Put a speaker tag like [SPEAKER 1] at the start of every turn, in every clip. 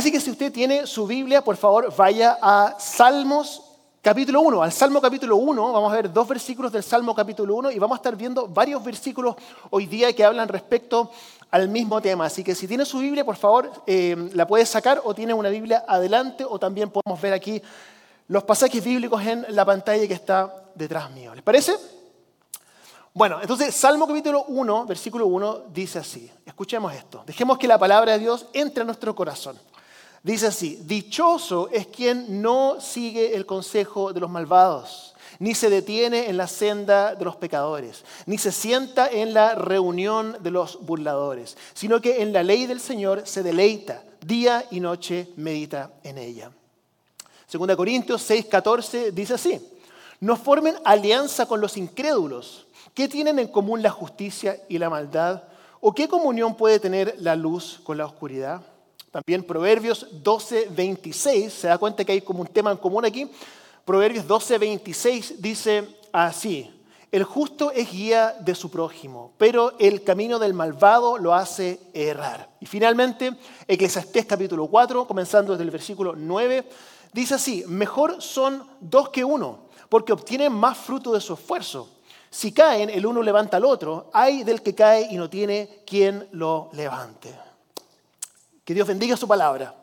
[SPEAKER 1] Así que si usted tiene su Biblia, por favor, vaya a Salmos capítulo 1. Al Salmo capítulo 1 vamos a ver dos versículos del Salmo capítulo 1 y vamos a estar viendo varios versículos hoy día que hablan respecto al mismo tema. Así que si tiene su Biblia, por favor, eh, la puede sacar o tiene una Biblia adelante o también podemos ver aquí los pasajes bíblicos en la pantalla que está detrás mío. ¿Les parece? Bueno, entonces Salmo capítulo 1, versículo 1 dice así. Escuchemos esto. Dejemos que la palabra de Dios entre a nuestro corazón. Dice así, dichoso es quien no sigue el consejo de los malvados, ni se detiene en la senda de los pecadores, ni se sienta en la reunión de los burladores, sino que en la ley del Señor se deleita, día y noche medita en ella. Segunda Corintios 6:14 dice así, no formen alianza con los incrédulos. ¿Qué tienen en común la justicia y la maldad? ¿O qué comunión puede tener la luz con la oscuridad? También Proverbios 12, 26, se da cuenta que hay como un tema en común aquí. Proverbios 12, 26 dice así, el justo es guía de su prójimo, pero el camino del malvado lo hace errar. Y finalmente, Eclesiastés capítulo 4, comenzando desde el versículo 9, dice así, mejor son dos que uno, porque obtienen más fruto de su esfuerzo. Si caen, el uno levanta al otro, hay del que cae y no tiene quien lo levante. Que Dios bendiga su palabra.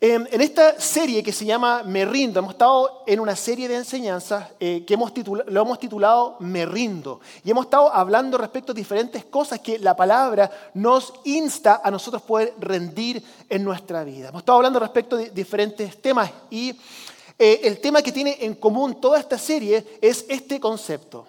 [SPEAKER 1] En, esta serie que se llama Me rindo, hemos estado en una serie de enseñanzas eh, que hemos lo hemos titulado Me rindo. Y hemos estado hablando respecto a diferentes cosas que la palabra nos insta a nosotros poder rendir en nuestra vida. Hemos estado hablando respecto de diferentes temas y eh, el tema que tiene en común toda esta serie es este concepto.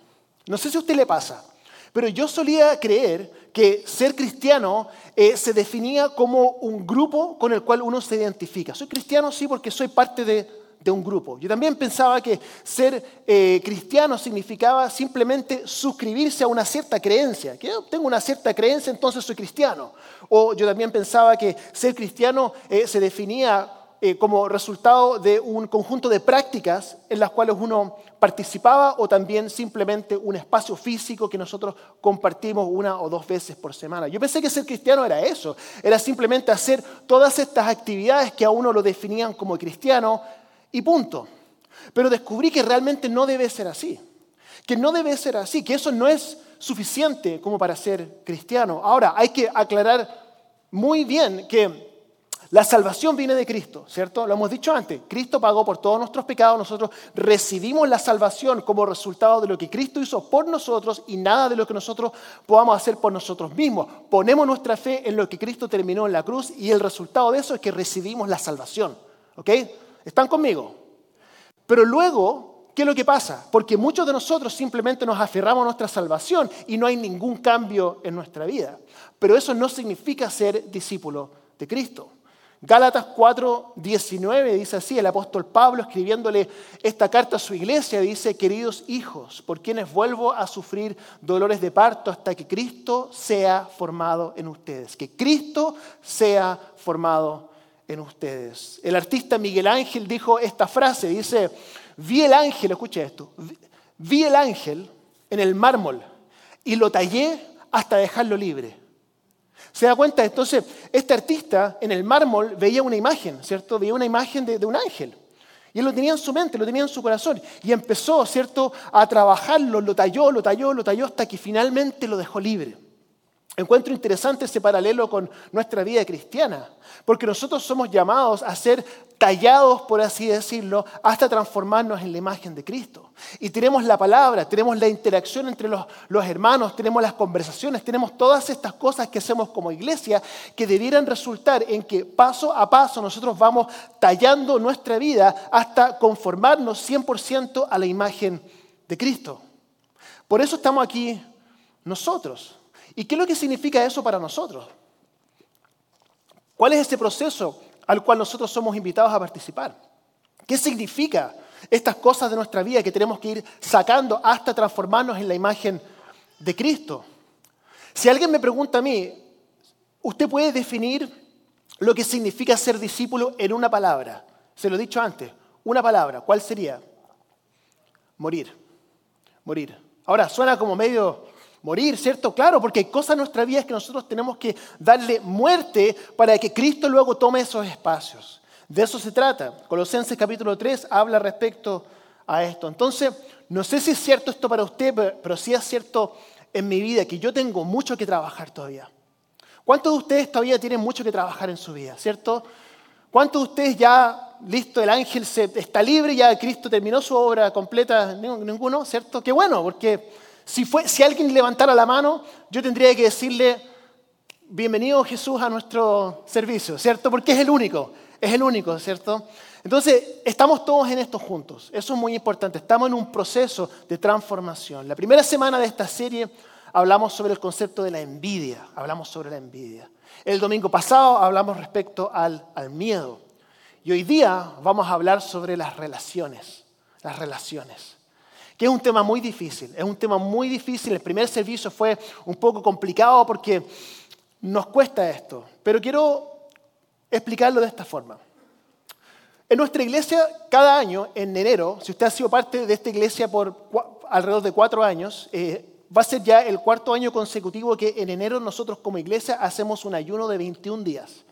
[SPEAKER 1] No sé si a usted le pasa, pero yo solía creer que ser cristiano eh, se definía como un grupo con el cual uno se identifica. Soy cristiano sí porque soy parte de, un grupo. Yo también pensaba que ser eh, cristiano significaba simplemente suscribirse a una cierta creencia. Que yo tengo una cierta creencia, entonces soy cristiano. O yo también pensaba que ser cristiano eh, se definía como resultado de un conjunto de prácticas en las cuales uno participaba o también simplemente un espacio físico que nosotros compartimos una o dos veces por semana. Yo pensé que ser cristiano era eso, era simplemente hacer todas estas actividades que a uno lo definían como cristiano y punto. Pero descubrí que realmente no debe ser así, que no debe ser así, que eso no es suficiente como para ser cristiano. Ahora, hay que aclarar muy bien que la salvación viene de Cristo, ¿cierto? Lo hemos dicho antes. Cristo pagó por todos nuestros pecados. Nosotros recibimos la salvación como resultado de lo que Cristo hizo por nosotros y nada de lo que nosotros podamos hacer por nosotros mismos. Ponemos nuestra fe en lo que Cristo terminó en la cruz y el resultado de eso es que recibimos la salvación. ¿Ok? ¿Están conmigo? Pero luego, ¿qué es lo que pasa? Porque muchos de nosotros simplemente nos aferramos a nuestra salvación y no hay ningún cambio en nuestra vida. Pero eso no significa ser discípulo de Cristo. Gálatas 4, 19 dice así, el apóstol Pablo escribiéndole esta carta a su iglesia, dice, queridos hijos, por quienes vuelvo a sufrir dolores de parto hasta que Cristo sea formado en ustedes, que Cristo sea formado en ustedes. El artista Miguel Ángel dijo esta frase, dice, vi el ángel, escuche esto, vi el ángel en el mármol y lo tallé hasta dejarlo libre. ¿Se da cuenta? Entonces, este artista en el mármol veía una imagen, ¿cierto? Veía una imagen de, un ángel. Y él lo tenía en su mente, lo tenía en su corazón. Y empezó, ¿cierto?, a trabajarlo, lo talló, lo talló, lo talló, hasta que finalmente lo dejó libre. Encuentro interesante ese paralelo con nuestra vida cristiana, porque nosotros somos llamados a ser tallados, por así decirlo, hasta transformarnos en la imagen de Cristo. Y tenemos la palabra, tenemos la interacción entre los, los, hermanos, tenemos las conversaciones, tenemos todas estas cosas que hacemos como iglesia que debieran resultar en que paso a paso nosotros vamos tallando nuestra vida hasta conformarnos 100% a la imagen de Cristo. Por eso estamos aquí nosotros. ¿Y qué es lo que significa eso para nosotros? ¿Cuál es ese proceso al cual nosotros somos invitados a participar? ¿Qué significa estas cosas de nuestra vida que tenemos que ir sacando hasta transformarnos en la imagen de Cristo? Si alguien me pregunta a mí, usted puede definir lo que significa ser discípulo en una palabra. Se lo he dicho antes, una palabra. ¿Cuál sería? Morir. Morir. Ahora, suena como medio morir, ¿cierto? Claro, porque hay cosas en nuestra vida que nosotros tenemos que darle muerte para que Cristo luego tome esos espacios. De eso se trata. Colosenses capítulo 3 habla respecto a esto. Entonces, no sé si es cierto esto para usted, pero sí es cierto en mi vida que yo tengo mucho que trabajar todavía. ¿Cuántos de ustedes todavía tienen mucho que trabajar en su vida, cierto? ¿Cuántos de ustedes ya, listo, el ángel se, está libre, ya Cristo terminó su obra completa? Ninguno, ¿cierto? Qué bueno, porque si, fue, si alguien levantara la mano, yo tendría que decirle, bienvenido Jesús a nuestro servicio, ¿cierto? Porque es el único, es el único, ¿cierto? Entonces, estamos todos en esto juntos. Eso es muy importante. Estamos en un proceso de transformación. La primera semana de esta serie hablamos sobre el concepto de la envidia. Hablamos sobre la envidia. El domingo pasado hablamos respecto al, al miedo. Y hoy día vamos a hablar sobre las relaciones. Las relaciones. Que es un tema muy difícil. Es un tema muy difícil. El primer servicio fue un poco complicado porque nos cuesta esto. Pero quiero explicarlo de esta forma. En nuestra iglesia, cada año, en enero, si usted ha sido parte de esta iglesia por alrededor de cuatro años, eh, va a ser ya el cuarto año consecutivo que en enero nosotros como iglesia hacemos un ayuno de 21 días.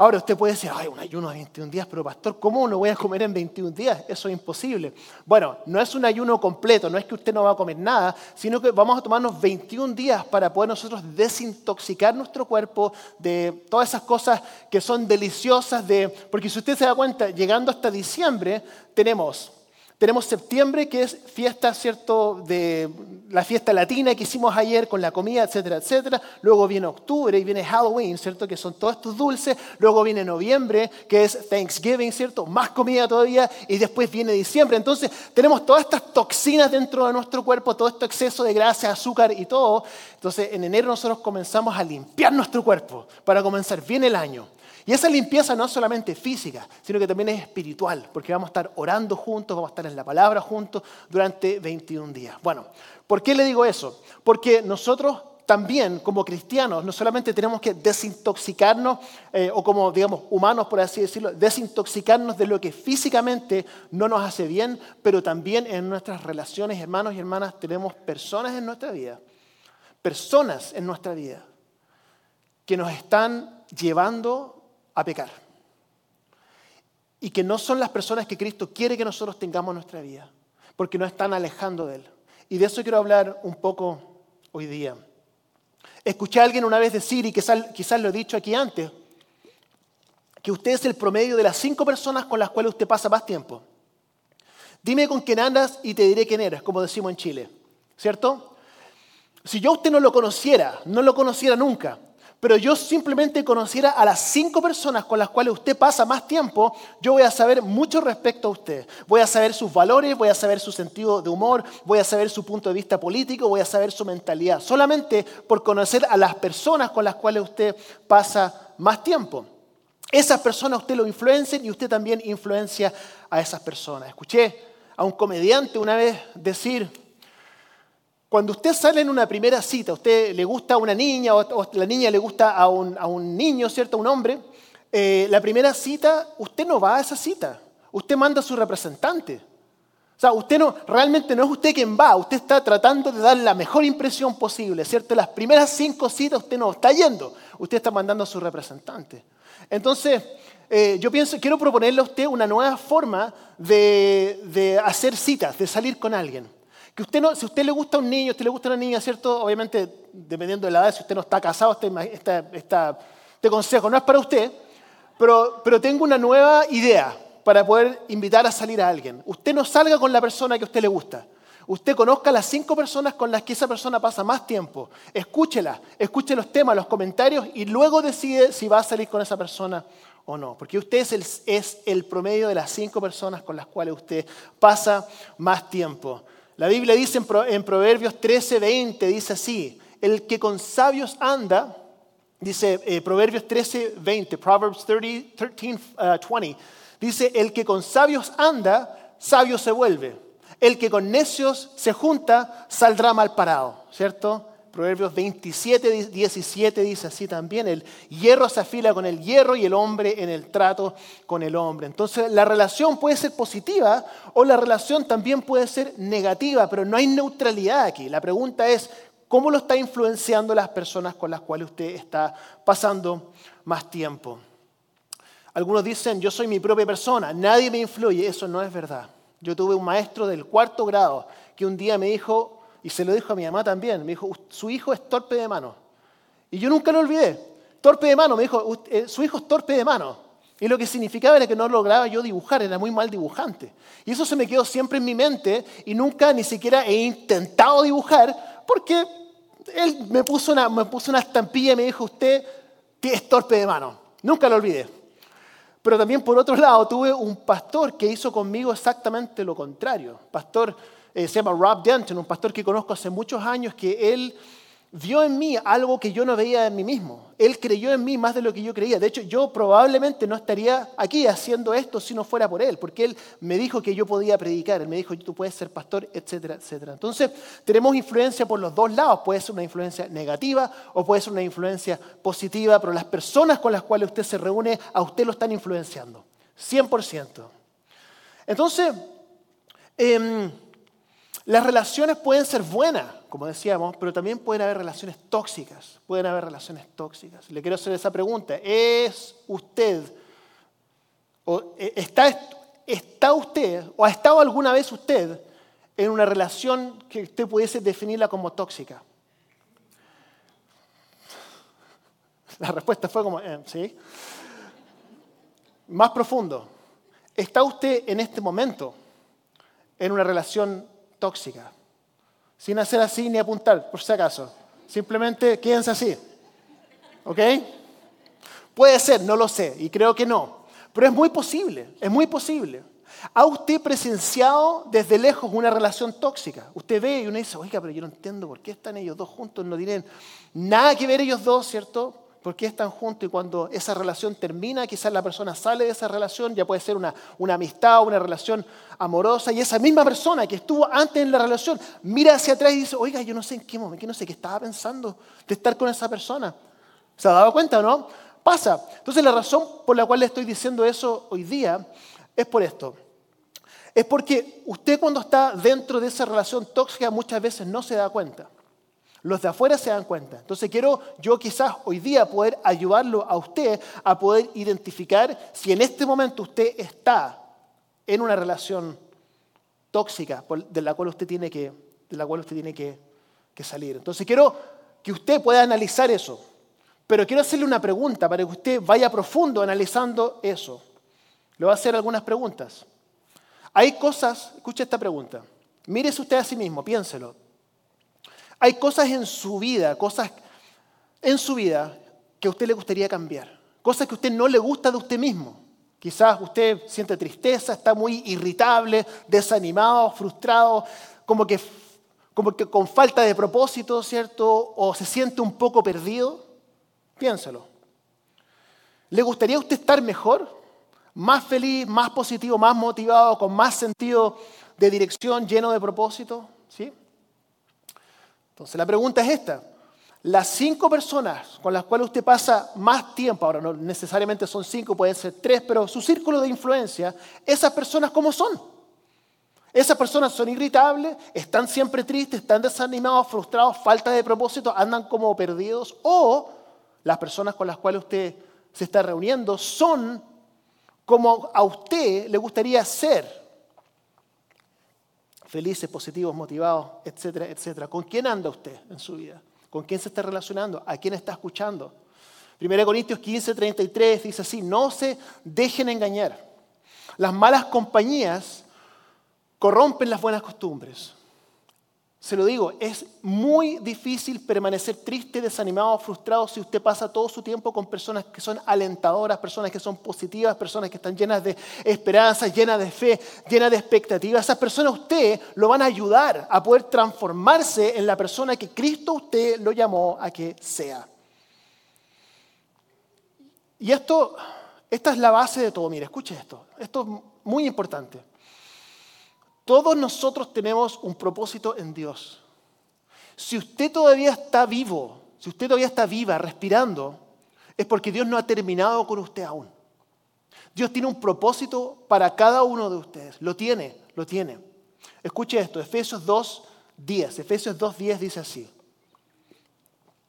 [SPEAKER 1] Ahora usted puede decir, ay, un ayuno de 21 días, pero pastor, ¿cómo no voy a comer en 21 días? Eso es imposible. Bueno, no es un ayuno completo, no es que usted no va a comer nada, sino que vamos a tomarnos 21 días para poder nosotros desintoxicar nuestro cuerpo de todas esas cosas que son deliciosas, de, porque si usted se da cuenta, llegando hasta diciembre, tenemos tenemos septiembre, que es fiesta, ¿cierto?, de la fiesta latina que hicimos ayer con la comida, etcétera, etcétera. Luego viene octubre y viene Halloween, ¿cierto?, que son todos estos dulces. Luego viene noviembre, que es Thanksgiving, ¿cierto?, más comida todavía. Y después viene diciembre. Entonces, tenemos todas estas toxinas dentro de nuestro cuerpo, todo este exceso de grasa, azúcar y todo. Entonces, en enero nosotros comenzamos a limpiar nuestro cuerpo para comenzar bien el año. Y esa limpieza no es solamente física, sino que también es espiritual, porque vamos a estar orando juntos, vamos a estar en la palabra juntos durante 21 días. Bueno, ¿por qué le digo eso? Porque nosotros también como cristianos no solamente tenemos que desintoxicarnos, eh, o como digamos humanos por así decirlo, desintoxicarnos de lo que físicamente no nos hace bien, pero también en nuestras relaciones, hermanos y hermanas, tenemos personas en nuestra vida, personas en nuestra vida que nos están llevando a pecar. Y que no son las personas que Cristo quiere que nosotros tengamos en nuestra vida, porque nos están alejando de Él. Y de eso quiero hablar un poco hoy día. Escuché a alguien una vez decir, y quizás, quizás lo he dicho aquí antes, que usted es el promedio de las cinco personas con las cuales usted pasa más tiempo. Dime con quién andas y te diré quién eres, como decimos en Chile. ¿Cierto? Si yo usted no lo conociera, no lo conociera nunca, pero yo simplemente conociera a las cinco personas con las cuales usted pasa más tiempo, yo voy a saber mucho respecto a usted. Voy a saber sus valores, voy a saber su sentido de humor, voy a saber su punto de vista político, voy a saber su mentalidad. Solamente por conocer a las personas con las cuales usted pasa más tiempo. Esas personas usted lo influencian y usted también influencia a esas personas. Escuché a un comediante una vez decir, cuando usted sale en una primera cita, a usted le gusta a una niña o, la niña le gusta a un, niño, ¿cierto? A un hombre, eh, la primera cita, usted no va a esa cita. Usted manda a su representante. O sea, usted no, realmente no es usted quien va, usted está tratando de dar la mejor impresión posible, ¿cierto? Las primeras cinco citas usted no está yendo, usted está mandando a su representante. Entonces, eh, yo pienso, quiero proponerle a usted una nueva forma de hacer citas, de salir con alguien. Que usted no, si a usted le gusta un niño, a usted le gusta una niña, ¿cierto? Obviamente, dependiendo de la edad, si usted no está casado, este, este consejo no es para usted, pero, pero tengo una nueva idea para poder invitar a salir a alguien. Usted no salga con la persona que a usted le gusta. Usted conozca a las cinco personas con las que esa persona pasa más tiempo. Escúchela, escuche los temas, los comentarios y luego decide si va a salir con esa persona o no. Porque usted es el, es el promedio de las cinco personas con las cuales usted pasa más tiempo. La Biblia dice en Proverbios 13, 20, dice así, el que con sabios anda, dice eh, Proverbios 13, 20, Proverbs 30, 13, 20, dice, el que con sabios anda, sabio se vuelve. El que con necios se junta, saldrá mal parado, ¿cierto? Proverbios 27, 17 dice así también, el hierro se afila con el hierro y el hombre en el trato con el hombre. Entonces la relación puede ser positiva o la relación también puede ser negativa, pero no hay neutralidad aquí. La pregunta es, ¿cómo lo está influenciando las personas con las cuales usted está pasando más tiempo? Algunos dicen, yo soy mi propia persona, nadie me influye. Eso no es verdad. Yo tuve un maestro del cuarto grado que un día me dijo, y se lo dijo a mi mamá también, me dijo, su hijo es torpe de mano. Y yo nunca lo olvidé. Torpe de mano, me dijo, eh, su hijo es torpe de mano. Y lo que significaba era que no lograba yo dibujar, era muy mal dibujante. Y eso se me quedó siempre en mi mente y nunca ni siquiera he intentado dibujar porque él me puso una, me puso una estampilla y me dijo, usted es torpe de mano. Nunca lo olvidé. Pero también por otro lado tuve un pastor que hizo conmigo exactamente lo contrario. Pastor eh, se llama Rob Denton, un pastor que conozco hace muchos años, que él vio en mí algo que yo no veía en mí mismo. Él creyó en mí más de lo que yo creía. De hecho, yo probablemente no estaría aquí haciendo esto si no fuera por él, porque él me dijo que yo podía predicar, él me dijo, tú puedes ser pastor, etcétera, etcétera. Entonces, tenemos influencia por los dos lados. Puede ser una influencia negativa o puede ser una influencia positiva, pero las personas con las cuales usted se reúne, a usted lo están influenciando. 100%. Entonces, eh, las relaciones pueden ser buenas, como decíamos, pero también pueden haber relaciones tóxicas. Pueden haber relaciones tóxicas. Le quiero hacer esa pregunta. ¿Es usted, o e, está, está usted, o ha estado alguna vez usted en una relación que usted pudiese definirla como tóxica? La respuesta fue como, eh, ¿sí? Más profundo. ¿Está usted en este momento en una relación tóxica. Sin hacer así ni apuntar, por si acaso. Simplemente quédense así. ¿Ok? Puede ser, no lo sé, y creo que no. Pero es muy posible, es muy posible. ¿Ha usted presenciado desde lejos una relación tóxica? Usted ve y uno dice, oiga, pero yo no entiendo por qué están ellos dos juntos, no tienen nada que ver ellos dos, ¿cierto? ¿Por qué están juntos? Y cuando esa relación termina, quizás la persona sale de esa relación, ya puede ser una, una amistad, una relación amorosa, y esa misma persona que estuvo antes en la relación mira hacia atrás y dice, oiga, yo no sé en qué momento, no sé qué estaba pensando de estar con esa persona. ¿Se ha dado cuenta o no? Pasa. Entonces la razón por la cual le estoy diciendo eso hoy día es por esto. Es porque usted cuando está dentro de esa relación tóxica muchas veces no se da cuenta. Los de afuera se dan cuenta. Entonces quiero yo quizás hoy día poder ayudarlo a usted a poder identificar si en este momento usted está en una relación tóxica de la cual usted tiene que, de la cual usted tiene que, salir. Entonces quiero que usted pueda analizar eso. Pero quiero hacerle una pregunta para que usted vaya profundo analizando eso. Le voy a hacer algunas preguntas. Hay cosas, escuche esta pregunta. Mírese usted a sí mismo, piénselo. Hay cosas en su vida, cosas en su vida que a usted le gustaría cambiar. Cosas que a usted no le gusta de usted mismo. Quizás usted siente tristeza, está muy irritable, desanimado, frustrado, como que, como que con falta de propósito, ¿cierto? O se siente un poco perdido. Piénselo. ¿Le gustaría a usted estar mejor? Más feliz, más positivo, más motivado, con más sentido de dirección, lleno de propósito? ¿Sí? Entonces la pregunta es esta. Las cinco personas con las cuales usted pasa más tiempo, ahora no necesariamente son cinco, pueden ser tres, pero su círculo de influencia, esas personas cómo son. Esas personas son irritables, están siempre tristes, están desanimados, frustrados, falta de propósito, andan como perdidos. O las personas con las cuales usted se está reuniendo son como a usted le gustaría ser felices, positivos, motivados, etcétera, etcétera. ¿Con quién anda usted en su vida? ¿Con quién se está relacionando? ¿A quién está escuchando? 1 Corintios 15, 33 dice así, no se dejen engañar. Las malas compañías corrompen las buenas costumbres. Se lo digo, es muy difícil permanecer triste, desanimado, frustrado si usted pasa todo su tiempo con personas que son alentadoras, personas que son positivas, personas que están llenas de esperanza, llenas de fe, llenas de expectativas. Esas personas usted lo van a ayudar a poder transformarse en la persona que Cristo usted lo llamó a que sea. Y esto, esta es la base de todo. Mire, escuche esto. Esto es muy importante. Todos nosotros tenemos un propósito en Dios. Si usted todavía está vivo, si usted todavía está viva, respirando, es porque Dios no ha terminado con usted aún. Dios tiene un propósito para cada uno de ustedes. Lo tiene, lo tiene. Escuche esto, Efesios 2, 10. Efesios 2, 10 dice así.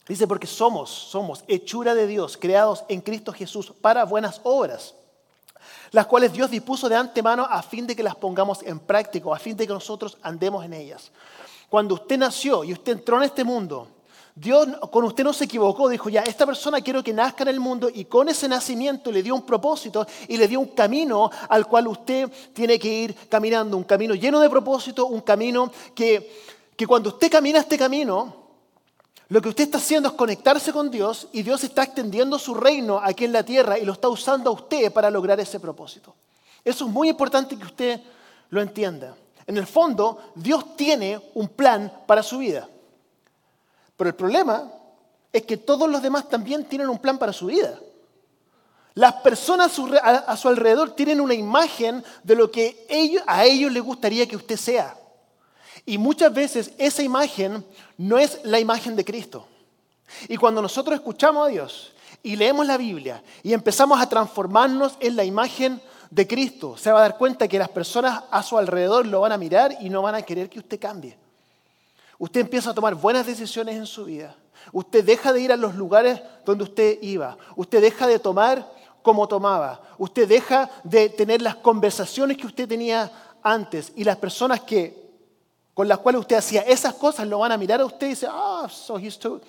[SPEAKER 1] Dice, porque somos, somos hechura de Dios, creados en Cristo Jesús para buenas obras, las cuales Dios dispuso de antemano a fin de que las pongamos en práctica, a fin de que nosotros andemos en ellas. Cuando usted nació y usted entró en este mundo, Dios con usted no se equivocó, dijo ya, esta persona quiero que nazca en el mundo y con ese nacimiento le dio un propósito y le dio un camino al cual usted tiene que ir caminando, un camino lleno de propósito, un camino que, que cuando usted camina este camino, lo que usted está haciendo es conectarse con Dios y Dios está extendiendo su reino aquí en la tierra y lo está usando a usted para lograr ese propósito. Eso es muy importante que usted lo entienda. En el fondo, Dios tiene un plan para su vida. Pero el problema es que todos los demás también tienen un plan para su vida. Las personas a su alrededor tienen una imagen de lo que a ellos les gustaría que usted sea. Y muchas veces esa imagen no es la imagen de Cristo. Y cuando nosotros escuchamos a Dios y leemos la Biblia y empezamos a transformarnos en la imagen de Cristo, se va a dar cuenta que las personas a su alrededor lo van a mirar y no van a querer que usted cambie. Usted empieza a tomar buenas decisiones en su vida. Usted deja de ir a los lugares donde usted iba. Usted deja de tomar como tomaba. Usted deja de tener las conversaciones que usted tenía antes. Y las personas que con las cuales usted hacía esas cosas lo van a mirar a usted y decir, ah, so he's too,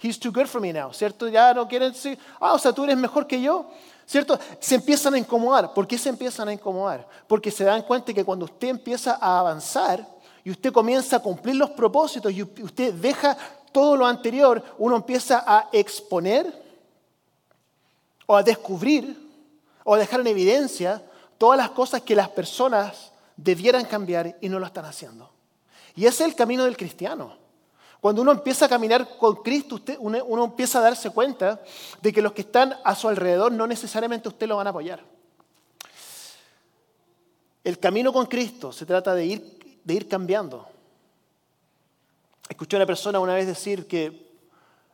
[SPEAKER 1] he's too good for me now, ¿cierto? Ya no quieren decir, ah, o sea, tú eres mejor que yo, ¿cierto? Se empiezan a incomodar. ¿Por qué se empiezan a incomodar? Porque se dan cuenta que cuando usted empieza a avanzar y usted comienza a cumplir los propósitos y usted deja todo lo anterior, uno empieza a exponer o a descubrir o a dejar en evidencia todas las cosas que las personas debieran cambiar y no lo están haciendo. Y ese es el camino del cristiano. Cuando uno empieza a caminar con Cristo, uno, empieza a darse cuenta de que los que están a su alrededor no necesariamente usted lo van a apoyar. El camino con Cristo se trata de ir, de ir cambiando. Escuché a una persona una vez decir que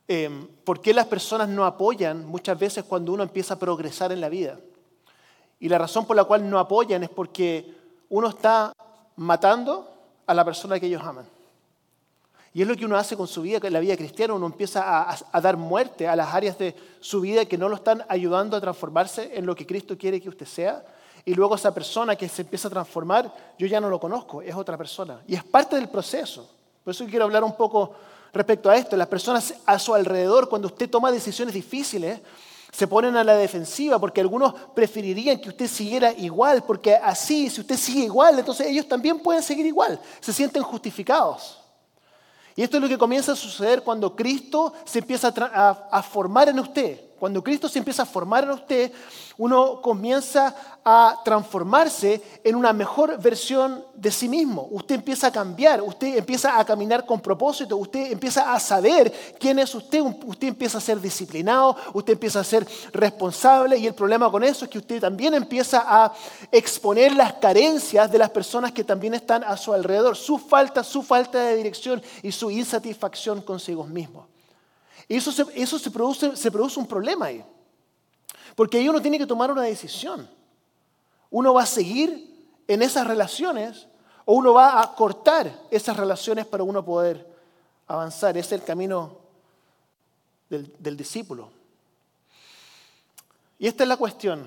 [SPEAKER 1] em, ¿por qué las personas no apoyan muchas veces cuando uno empieza a progresar en la vida? Y la razón por la cual no apoyan es porque uno está matando a la persona que ellos aman. Y es lo que uno hace con su vida, con la vida cristiana, uno empieza a, dar muerte a las áreas de su vida que no lo están ayudando a transformarse en lo que Cristo quiere que usted sea. Y luego esa persona que se empieza a transformar, yo ya no lo conozco, es otra persona. Y es parte del proceso. Por eso quiero hablar un poco respecto a esto. Las personas a su alrededor, cuando usted toma decisiones difíciles, se ponen a la defensiva porque algunos preferirían que usted siguiera igual, porque así, si usted sigue igual, entonces ellos también pueden seguir igual, se sienten justificados. Y esto es lo que comienza a suceder cuando Cristo se empieza a, formar en usted. Cuando Cristo se empieza a formar en usted, uno comienza a transformarse en una mejor versión de sí mismo. Usted empieza a cambiar, usted empieza a caminar con propósito, usted empieza a saber quién es usted, usted empieza a ser disciplinado, usted empieza a ser responsable y el problema con eso es que usted también empieza a exponer las carencias de las personas que también están a su alrededor, su falta, su falta de dirección y su insatisfacción consigo mismo. Y eso, se, produce un problema ahí. Porque ahí uno tiene que tomar una decisión. Uno va a seguir en esas relaciones o uno va a cortar esas relaciones para uno poder avanzar. Ese es el camino del, del discípulo. Y esta es la cuestión.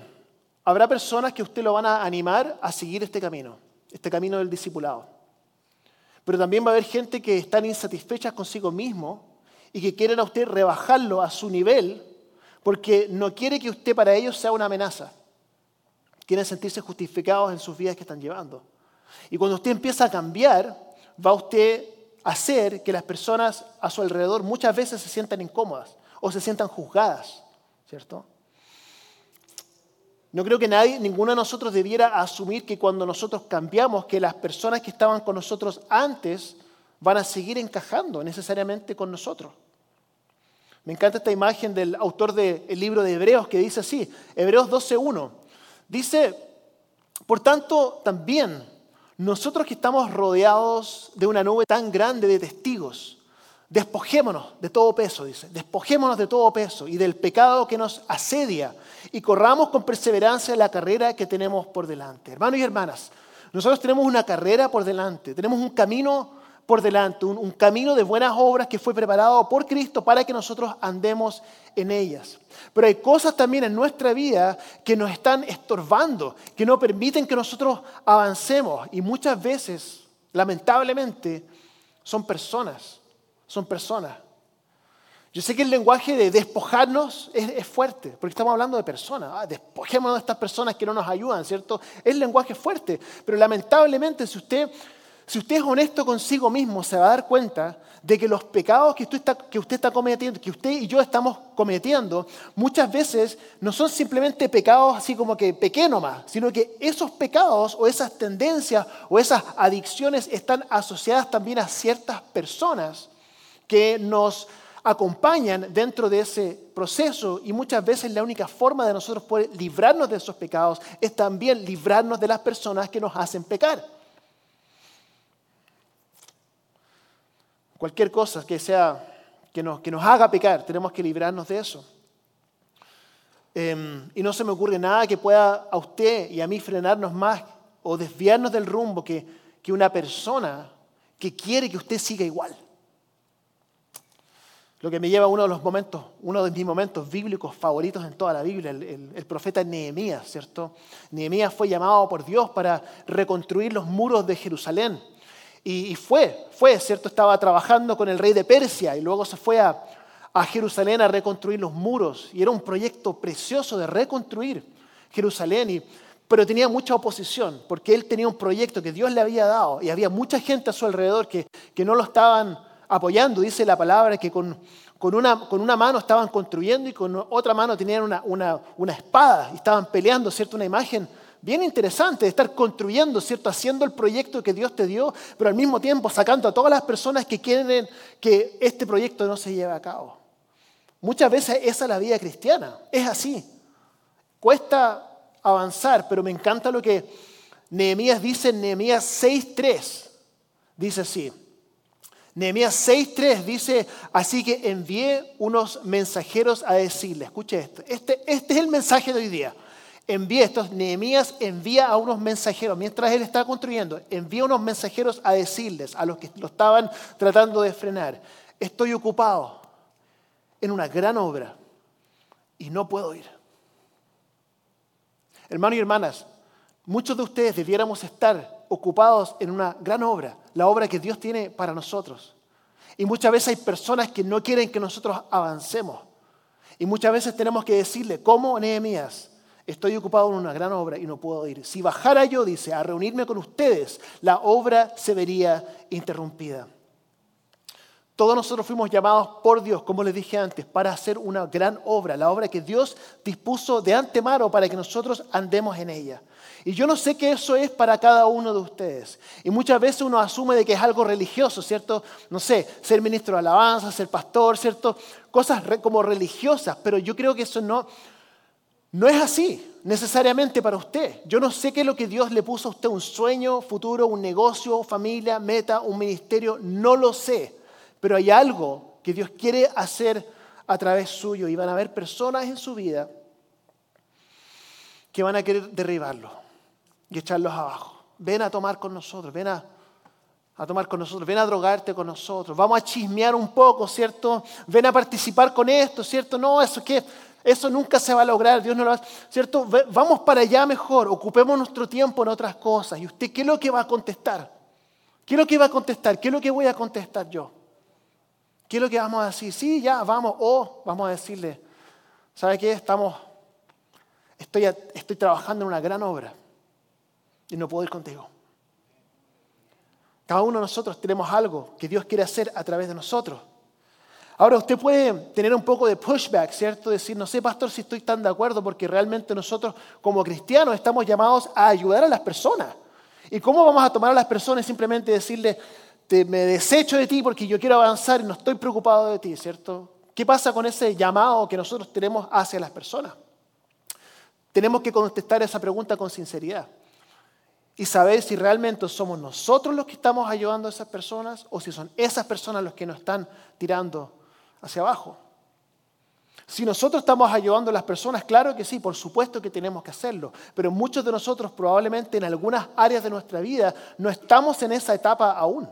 [SPEAKER 1] Habrá personas que usted lo van a animar a seguir este camino, este camino del discipulado. Pero también va a haber gente que están insatisfechas consigo mismo y que quieren a usted rebajarlo a su nivel porque no quiere que usted para ellos sea una amenaza. Quieren sentirse justificados en sus vidas que están llevando. Y cuando usted empieza a cambiar, va usted a hacer que las personas a su alrededor muchas veces se sientan incómodas o se sientan juzgadas, ¿cierto? No creo que nadie, ninguno de nosotros debiera asumir que cuando nosotros cambiamos, que las personas que estaban con nosotros antes van a seguir encajando necesariamente con nosotros. Me encanta esta imagen del autor del libro de Hebreos que dice así, Hebreos 12.1. Dice, por tanto, también nosotros que estamos rodeados de una nube tan grande de testigos, Despojémonos de todo peso, dice. Despojémonos de todo peso y del pecado que nos asedia y corramos con perseverancia la carrera que tenemos por delante. Hermanos y hermanas, nosotros tenemos una carrera por delante, tenemos un camino por delante, un, camino de buenas obras que fue preparado por Cristo para que nosotros andemos en ellas. Pero hay cosas también en nuestra vida que nos están estorbando, que no permiten que nosotros avancemos y muchas veces, lamentablemente, son personas son personas. Yo sé que el lenguaje de despojarnos es, fuerte, porque estamos hablando de personas. Ah, despojémonos de estas personas que no nos ayudan, ¿cierto? Es lenguaje fuerte, pero lamentablemente si usted, si usted es honesto consigo mismo, se va a dar cuenta de que los pecados que usted, está, que usted está cometiendo, que usted y yo estamos cometiendo, muchas veces no son simplemente pecados así como que pequeños más, sino que esos pecados o esas tendencias o esas adicciones están asociadas también a ciertas personas que nos acompañan dentro de ese proceso y muchas veces la única forma de nosotros poder librarnos de esos pecados es también librarnos de las personas que nos hacen pecar. Cualquier cosa que sea que nos, que nos haga pecar, tenemos que librarnos de eso. Em, y no se me ocurre nada que pueda a usted y a mí frenarnos más o desviarnos del rumbo que, que una persona que quiere que usted siga igual. Lo que me lleva a uno de los momentos, uno de mis momentos bíblicos favoritos en toda la Biblia, el, profeta Nehemías, ¿cierto? Nehemías fue llamado por Dios para reconstruir los muros de Jerusalén. Y, fue, fue, ¿cierto? Estaba trabajando con el rey de Persia y luego se fue a, Jerusalén a reconstruir los muros. Y era un proyecto precioso de reconstruir Jerusalén. pero tenía mucha oposición porque él tenía un proyecto que Dios le había dado y había mucha gente a su alrededor que, que no lo estaban apoyando. Dice la palabra que con, con, una, con una mano estaban construyendo y con otra mano tenían una, una, una espada y estaban peleando, ¿cierto? Una imagen bien interesante de estar construyendo, ¿cierto? Haciendo el proyecto que Dios te dio, pero al mismo tiempo sacando a todas las personas que quieren que este proyecto no se lleve a cabo. Muchas veces esa es la vida cristiana, es así. Cuesta avanzar, pero me encanta lo que Nehemías dice en Nehemías 6.3. Dice así, Nehemías 6.3 dice, así que envié unos mensajeros a decirle, escuche esto, este, este es el mensaje de hoy día. Envié estos, Nehemías envía a unos mensajeros, mientras él está construyendo, envía unos mensajeros a decirles, a los que lo estaban tratando de frenar, estoy ocupado en una gran obra y no puedo ir. Hermanos y hermanas, muchos de ustedes debiéramos estar ocupados en una gran obra, la obra que Dios tiene para nosotros. Y muchas veces hay personas que no quieren que nosotros avancemos. Y muchas veces tenemos que decirle, como Nehemías, estoy ocupado en una gran obra y no puedo ir. Si bajara yo, dice, a reunirme con ustedes, la obra se vería interrumpida. Todos nosotros fuimos llamados por Dios, como les dije antes, para hacer una gran obra, la obra que Dios dispuso de antemano para que nosotros andemos en ella. Y yo no sé qué eso es para cada uno de ustedes. Y muchas veces uno asume de que es algo religioso, ¿cierto? No sé, ser ministro de alabanza, ser pastor, ¿cierto? Cosas como religiosas, pero yo creo que eso no, no es así necesariamente para usted. Yo no sé qué es lo que Dios le puso a usted, un sueño futuro, un negocio, familia, meta, un ministerio, no lo sé. Pero hay algo que Dios quiere hacer a través suyo y van a haber personas en su vida que van a querer derribarlo y echarlos abajo. Ven a tomar con nosotros, ven a, tomar con nosotros, ven a drogarte con nosotros, vamos a chismear un poco, ¿cierto? Ven a participar con esto, ¿cierto? No, eso que eso nunca se va a lograr, Dios no lo va a ¿cierto? Vamos para allá mejor, ocupemos nuestro tiempo en otras cosas. ¿Y usted qué es lo que va a contestar? ¿Qué es lo que va a contestar? ¿Qué es lo que voy a contestar yo? ¿Qué es lo que vamos a decir? Sí, ya, vamos. O vamos a decirle, ¿sabe qué? Estamos, estoy, estoy trabajando en una gran obra y no puedo ir contigo. Cada uno de nosotros tenemos algo que Dios quiere hacer a través de nosotros. Ahora usted puede tener un poco de pushback, ¿cierto? Decir, no sé, pastor, si estoy tan de acuerdo porque realmente nosotros como cristianos estamos llamados a ayudar a las personas. ¿Y cómo vamos a tomar a las personas simplemente decirle, te, me desecho de ti porque yo quiero avanzar y no estoy preocupado de ti, ¿cierto? ¿Qué pasa con ese llamado que nosotros tenemos hacia las personas? Tenemos que contestar esa pregunta con sinceridad. y saber si realmente somos nosotros los que estamos ayudando a esas personas o si son esas personas los que nos están tirando hacia abajo. Si nosotros estamos ayudando a las personas, claro que sí, por supuesto que tenemos que hacerlo, pero muchos de nosotros probablemente en algunas áreas de nuestra vida no estamos en esa etapa aún.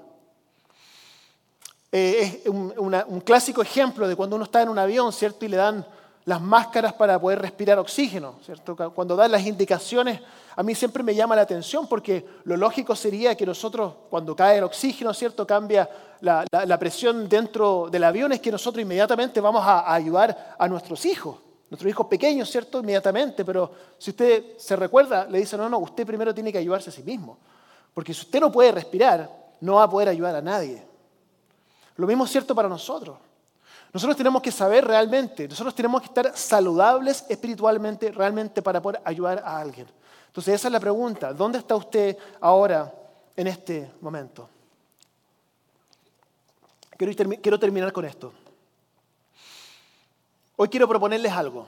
[SPEAKER 1] Eh, es un, un clásico ejemplo de cuando uno está en un avión, ¿cierto? Y le dan las máscaras para poder respirar oxígeno, ¿cierto? Cuando dan las indicaciones, a mí siempre me llama la atención porque lo lógico sería que nosotros, cuando cae el oxígeno, ¿cierto? Cambia la, presión dentro del avión, es que nosotros inmediatamente vamos a, ayudar a nuestros hijos, nuestros hijos pequeños, ¿cierto? Inmediatamente, pero si usted se recuerda, le dice, no, no, usted primero tiene que ayudarse a sí mismo, porque si usted no puede respirar, no va a poder ayudar a nadie. Lo mismo es cierto para nosotros. Nosotros tenemos que saber realmente, nosotros tenemos que estar saludables espiritualmente realmente para poder ayudar a alguien. Entonces esa es la pregunta, ¿dónde está usted ahora en este momento? Quiero, terminar con esto. Hoy quiero proponerles algo,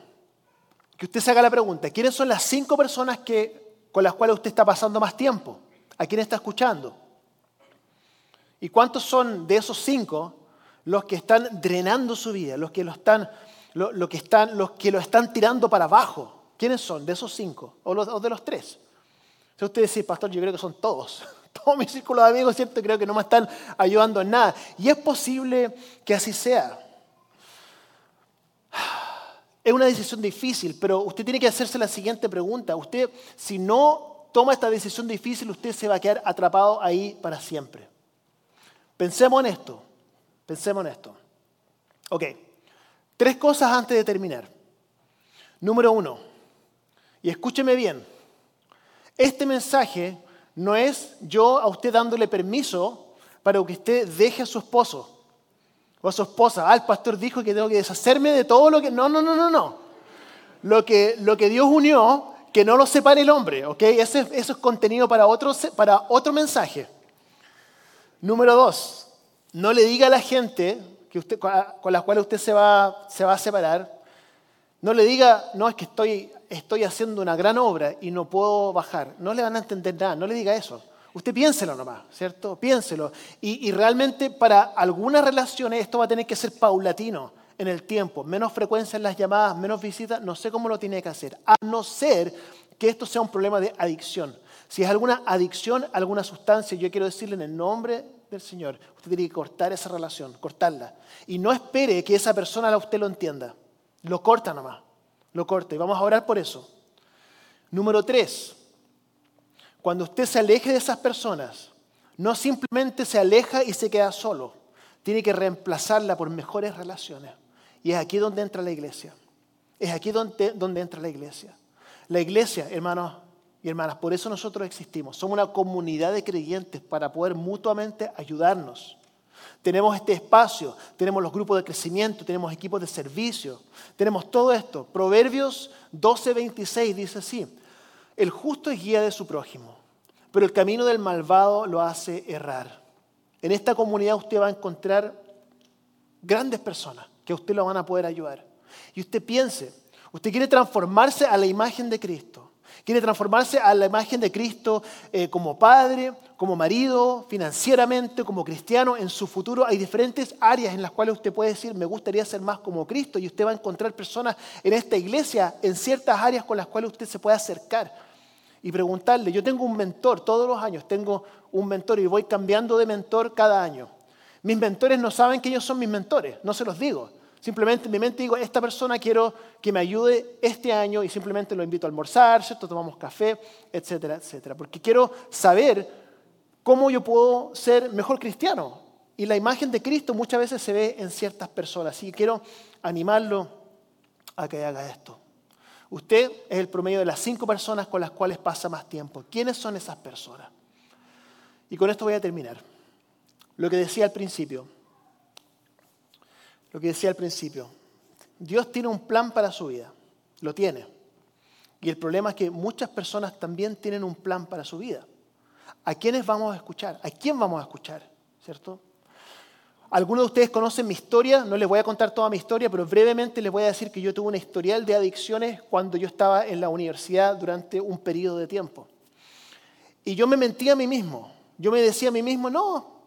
[SPEAKER 1] que usted se haga la pregunta, ¿quiénes son las cinco personas que, con las cuales usted está pasando más tiempo? ¿A quién está escuchando? ¿Y cuántos son de esos cinco los que están drenando su vida, los que lo están, lo, que están, los que lo están tirando para abajo. ¿Quiénes son? De esos cinco o, de los tres. Si usted dice, pastor, yo creo que son todos. Todo mi círculo de amigos, ¿cierto? Creo que no me están ayudando en nada. Y es posible que así sea. Es una decisión difícil, pero usted tiene que hacerse la siguiente pregunta. Usted, si no toma esta decisión difícil, usted se va a quedar atrapado ahí para siempre. Pensemos en esto. Pensemos en esto. Ok, tres cosas antes de terminar. Número uno, y escúcheme bien, este mensaje no es yo a usted dándole permiso para que usted deje a su esposo o a su esposa. Ah, el pastor dijo que tengo que deshacerme de todo lo que... No, no, no, no, no. Lo que, lo que Dios unió, que no lo separe el hombre, ¿ok? Eso es contenido para otro, para otro mensaje. Número dos, no le diga a la gente que usted, con la cual usted se va, se va a separar, no le diga, no, es que estoy, estoy haciendo una gran obra y no puedo bajar. No le van a entender nada, no le diga eso. Usted piénselo nomás, ¿cierto? Piénselo. Y, y realmente para algunas relaciones esto va a tener que ser paulatino en el tiempo. Menos frecuencia en las llamadas, menos visitas, no sé cómo lo tiene que hacer. A no ser que esto sea un problema de adicción. Si es alguna adicción alguna sustancia, yo quiero decirle en el nombre del Señor. Usted tiene que cortar esa relación, cortarla. Y no espere que esa persona a usted lo entienda. Lo corta nomás, lo corta. Y vamos a orar por eso. Número tres, cuando usted se aleje de esas personas, no simplemente se aleja y se queda solo. Tiene que reemplazarla por mejores relaciones. Y es aquí donde entra la iglesia. Es aquí donde, donde entra la iglesia. La iglesia, hermanos, y hermanas, por eso nosotros existimos. Somos una comunidad de creyentes para poder mutuamente ayudarnos. Tenemos este espacio, tenemos los grupos de crecimiento, tenemos equipos de servicio, tenemos todo esto. Proverbios 12:26 dice así, el justo es guía de su prójimo, pero el camino del malvado lo hace errar. En esta comunidad usted va a encontrar grandes personas que a usted lo van a poder ayudar. Y usted piense, usted quiere transformarse a la imagen de Cristo. Quiere transformarse a la imagen de Cristo eh, como padre, como marido, financieramente, como cristiano. En su futuro hay diferentes áreas en las cuales usted puede decir, me gustaría ser más como Cristo. Y usted va a encontrar personas en esta iglesia, en ciertas áreas con las cuales usted se puede acercar y preguntarle. Yo tengo un mentor, todos los años tengo un mentor y voy cambiando de mentor cada año. Mis mentores no saben que ellos son mis mentores, no se los digo. Simplemente en mi mente digo, esta persona quiero que me ayude este año y simplemente lo invito a almorzar, ¿cierto? tomamos café, etcétera, etcétera. Porque quiero saber cómo yo puedo ser mejor cristiano. Y la imagen de Cristo muchas veces se ve en ciertas personas. Así que quiero animarlo a que haga esto. Usted es el promedio de las cinco personas con las cuales pasa más tiempo. ¿Quiénes son esas personas? Y con esto voy a terminar. Lo que decía al principio lo que decía al principio. Dios tiene un plan para su vida, lo tiene. Y el problema es que muchas personas también tienen un plan para su vida. ¿A quiénes vamos a escuchar? ¿A quién vamos a escuchar? ¿Cierto? Algunos de ustedes conocen mi historia, no les voy a contar toda mi historia, pero brevemente les voy a decir que yo tuve un historial de adicciones cuando yo estaba en la universidad durante un periodo de tiempo. Y yo me mentía a mí mismo. Yo me decía a mí mismo, no,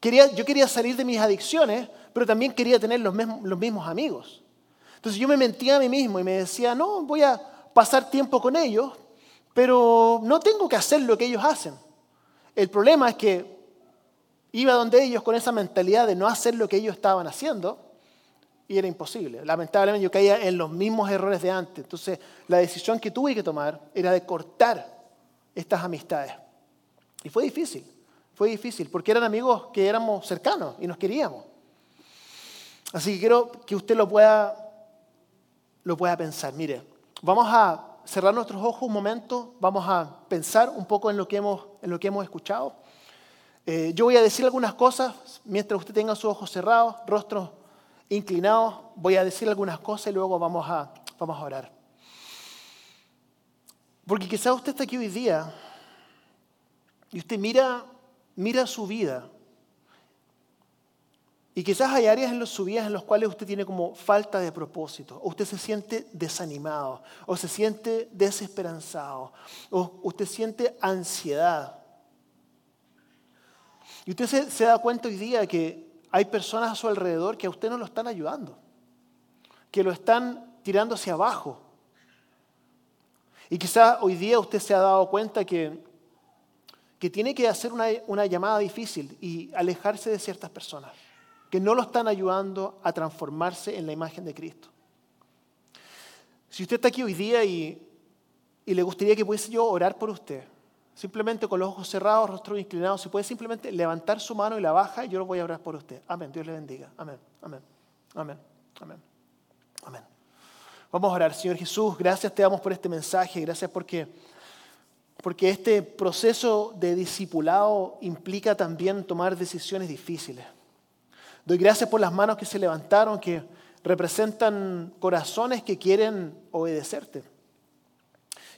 [SPEAKER 1] quería, yo quería salir de mis adicciones, pero también quería tener los mismos, amigos. Entonces yo me mentía a mí mismo y me decía, no, voy a pasar tiempo con ellos, pero no tengo que hacer lo que ellos hacen. El problema es que iba donde ellos con esa mentalidad de no hacer lo que ellos estaban haciendo y era imposible. Lamentablemente yo caía en los mismos errores de antes. Entonces la decisión que tuve que tomar era de cortar estas amistades. Y fue difícil, fue difícil, porque eran amigos que éramos cercanos y nos queríamos. Así que quiero que usted lo pueda, lo pueda pensar. Mire, vamos a cerrar nuestros ojos un momento, vamos a pensar un poco en lo que hemos, en lo que hemos escuchado. Eh, yo voy a decir algunas cosas mientras usted tenga sus ojos cerrados, rostros inclinados. Voy a decir algunas cosas y luego vamos a, vamos a orar. Porque quizás usted está aquí hoy día y usted mira, mira su vida. Y quizás hay áreas en su vida en las cuales usted tiene como falta de propósito, o usted se siente desanimado, o se siente desesperanzado, o usted siente ansiedad. Y usted se, se da cuenta hoy día que hay personas a su alrededor que a usted no lo están ayudando, que lo están tirando hacia abajo. Y quizás hoy día usted se ha dado cuenta que que tiene que hacer una, llamada difícil y alejarse de ciertas personas que no lo están ayudando a transformarse en la imagen de Cristo. Si usted está aquí hoy día y, le gustaría que pudiese yo orar por usted, simplemente con los ojos cerrados, rostro inclinado, si puede simplemente levantar su mano y la baja, y yo lo voy a orar por usted. Amén. Dios le bendiga. Amén. Amén. Amén. Amén. Amén. Vamos a orar, Señor Jesús. Gracias te damos por este mensaje. Gracias porque porque este proceso de discipulado implica también tomar decisiones difíciles. Doy gracias por las manos que se levantaron, que representan corazones que quieren obedecerte.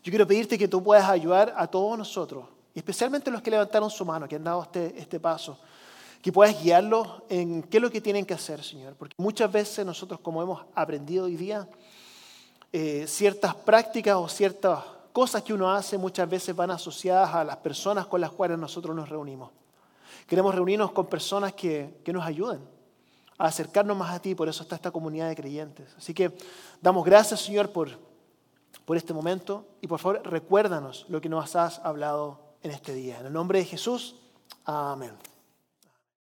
[SPEAKER 1] Yo quiero pedirte que tú puedas ayudar a todos nosotros, especialmente los que levantaron su mano, que han dado este, este paso, que puedas guiarlos en qué es lo que tienen que hacer, Señor. Porque muchas veces nosotros, como hemos aprendido hoy día, eh, ciertas prácticas o ciertas cosas que uno hace muchas veces van asociadas a las personas con las cuales nosotros nos reunimos. Queremos reunirnos con personas que, nos ayuden a acercarnos más a ti, por eso está esta comunidad de creyentes. Así que damos gracias, Señor, por, por este momento y por favor recuérdanos lo que nos has hablado en este día. En el nombre de Jesús, amén.